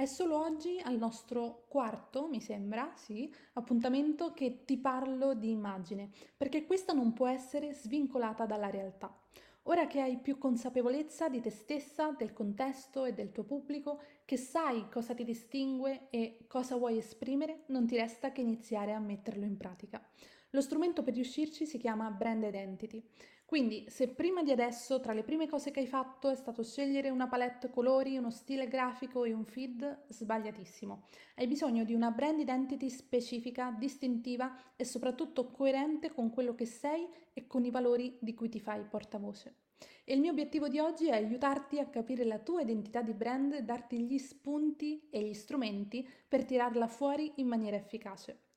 È solo oggi al nostro quarto, mi sembra, sì, appuntamento che ti parlo di immagine, perché questa non può essere svincolata dalla realtà. Ora che hai più consapevolezza di te stessa, del contesto e del tuo pubblico, che sai cosa ti distingue e cosa vuoi esprimere, non ti resta che iniziare a metterlo in pratica. Lo strumento per riuscirci si chiama Brand Identity. Quindi, se prima di adesso tra le prime cose che hai fatto è stato scegliere una palette colori, uno stile grafico e un feed, sbagliatissimo. Hai bisogno di una brand identity specifica, distintiva e soprattutto coerente con quello che sei e con i valori di cui ti fai portavoce. E il mio obiettivo di oggi è aiutarti a capire la tua identità di brand e darti gli spunti e gli strumenti per tirarla fuori in maniera efficace.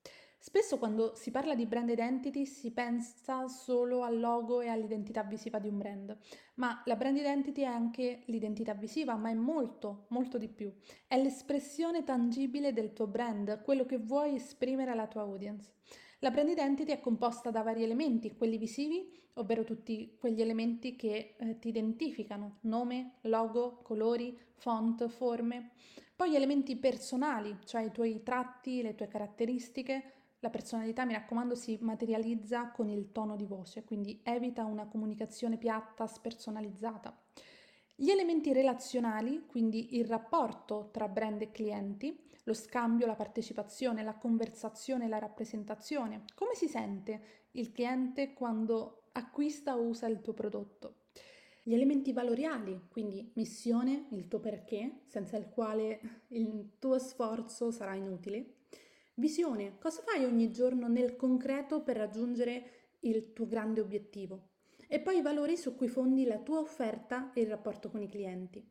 Spesso quando si parla di brand identity si pensa solo al logo e all'identità visiva di un brand, ma la brand identity è anche l'identità visiva, ma è molto, molto di più. È l'espressione tangibile del tuo brand, quello che vuoi esprimere alla tua audience. La brand identity è composta da vari elementi, quelli visivi, ovvero tutti quegli elementi che eh, ti identificano, nome, logo, colori, font, forme. Poi elementi personali, cioè i tuoi tratti, le tue caratteristiche, la personalità, mi raccomando, si materializza con il tono di voce, quindi evita una comunicazione piatta, spersonalizzata. Gli elementi relazionali, quindi il rapporto tra brand e clienti, lo scambio, la partecipazione, la conversazione, la rappresentazione. Come si sente il cliente quando acquista o usa il tuo prodotto? Gli elementi valoriali, quindi missione, il tuo perché, senza il quale il tuo sforzo sarà inutile. Visione, cosa fai ogni giorno nel concreto per raggiungere il tuo grande obiettivo? E poi i valori su cui fondi la tua offerta e il rapporto con i clienti.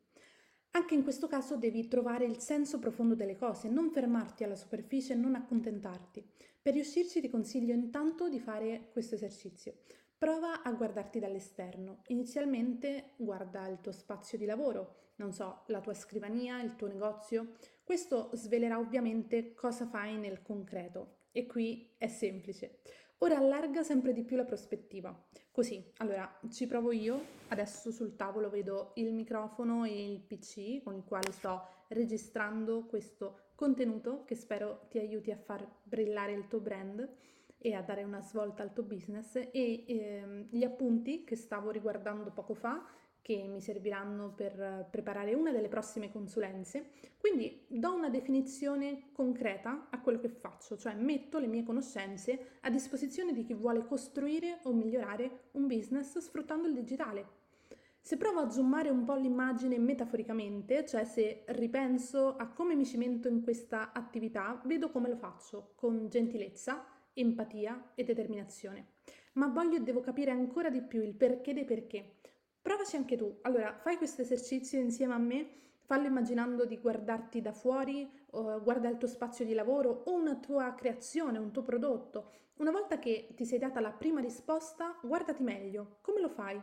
Anche in questo caso devi trovare il senso profondo delle cose, non fermarti alla superficie e non accontentarti. Per riuscirci ti consiglio intanto di fare questo esercizio. Prova a guardarti dall'esterno. Inizialmente guarda il tuo spazio di lavoro, non so, la tua scrivania, il tuo negozio. Questo svelerà ovviamente cosa fai nel concreto e qui è semplice. Ora allarga sempre di più la prospettiva. Così, allora ci provo io. Adesso sul tavolo vedo il microfono e il PC con il quale sto registrando questo contenuto che spero ti aiuti a far brillare il tuo brand e a dare una svolta al tuo business e ehm, gli appunti che stavo riguardando poco fa che mi serviranno per preparare una delle prossime consulenze. Quindi do una definizione concreta a quello che faccio, cioè metto le mie conoscenze a disposizione di chi vuole costruire o migliorare un business sfruttando il digitale. Se provo a zoomare un po' l'immagine metaforicamente, cioè se ripenso a come mi cimento in questa attività, vedo come lo faccio, con gentilezza, empatia e determinazione. Ma voglio e devo capire ancora di più il perché dei perché Provaci anche tu. Allora, fai questo esercizio insieme a me, fallo immaginando di guardarti da fuori, guarda il tuo spazio di lavoro o una tua creazione, un tuo prodotto. Una volta che ti sei data la prima risposta, guardati meglio. Come lo fai?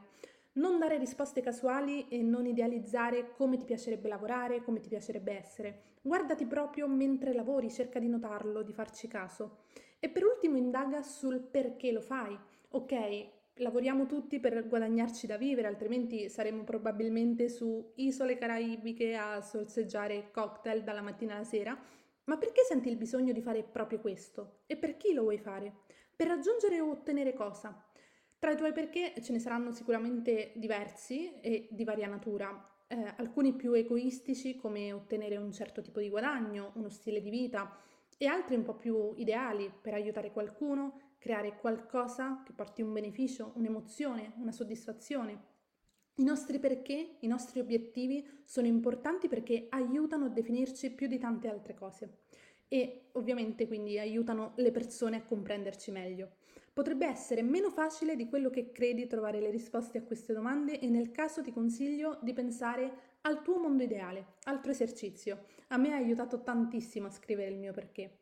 Non dare risposte casuali e non idealizzare come ti piacerebbe lavorare, come ti piacerebbe essere. Guardati proprio mentre lavori, cerca di notarlo, di farci caso. E per ultimo indaga sul perché lo fai. Ok, lavoriamo tutti per guadagnarci da vivere, altrimenti saremmo probabilmente su isole caraibiche a sorseggiare cocktail dalla mattina alla sera. Ma perché senti il bisogno di fare proprio questo? E per chi lo vuoi fare? Per raggiungere o ottenere cosa? Tra i tuoi perché ce ne saranno sicuramente diversi e di varia natura, eh, alcuni più egoistici come ottenere un certo tipo di guadagno, uno stile di vita, e altri un po' più ideali per aiutare qualcuno, creare qualcosa che porti un beneficio, un'emozione, una soddisfazione. I nostri perché, i nostri obiettivi sono importanti perché aiutano a definirci più di tante altre cose e ovviamente quindi aiutano le persone a comprenderci meglio. Potrebbe essere meno facile di quello che credi trovare le risposte a queste domande e nel caso ti consiglio di pensare al tuo mondo ideale. Altro esercizio. A me ha aiutato tantissimo a scrivere il mio perché.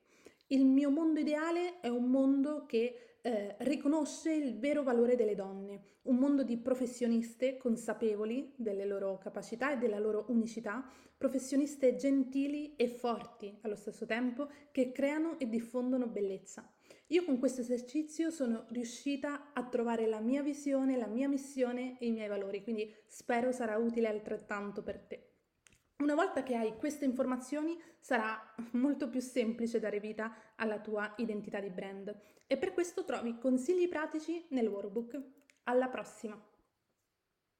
Il mio mondo ideale è un mondo che eh, riconosce il vero valore delle donne, un mondo di professioniste consapevoli delle loro capacità e della loro unicità, professioniste gentili e forti allo stesso tempo che creano e diffondono bellezza. Io con questo esercizio sono riuscita a trovare la mia visione, la mia missione e i miei valori, quindi spero sarà utile altrettanto per te. Una volta che hai queste informazioni sarà molto più semplice dare vita alla tua identità di brand e per questo trovi consigli pratici nel workbook. Alla prossima!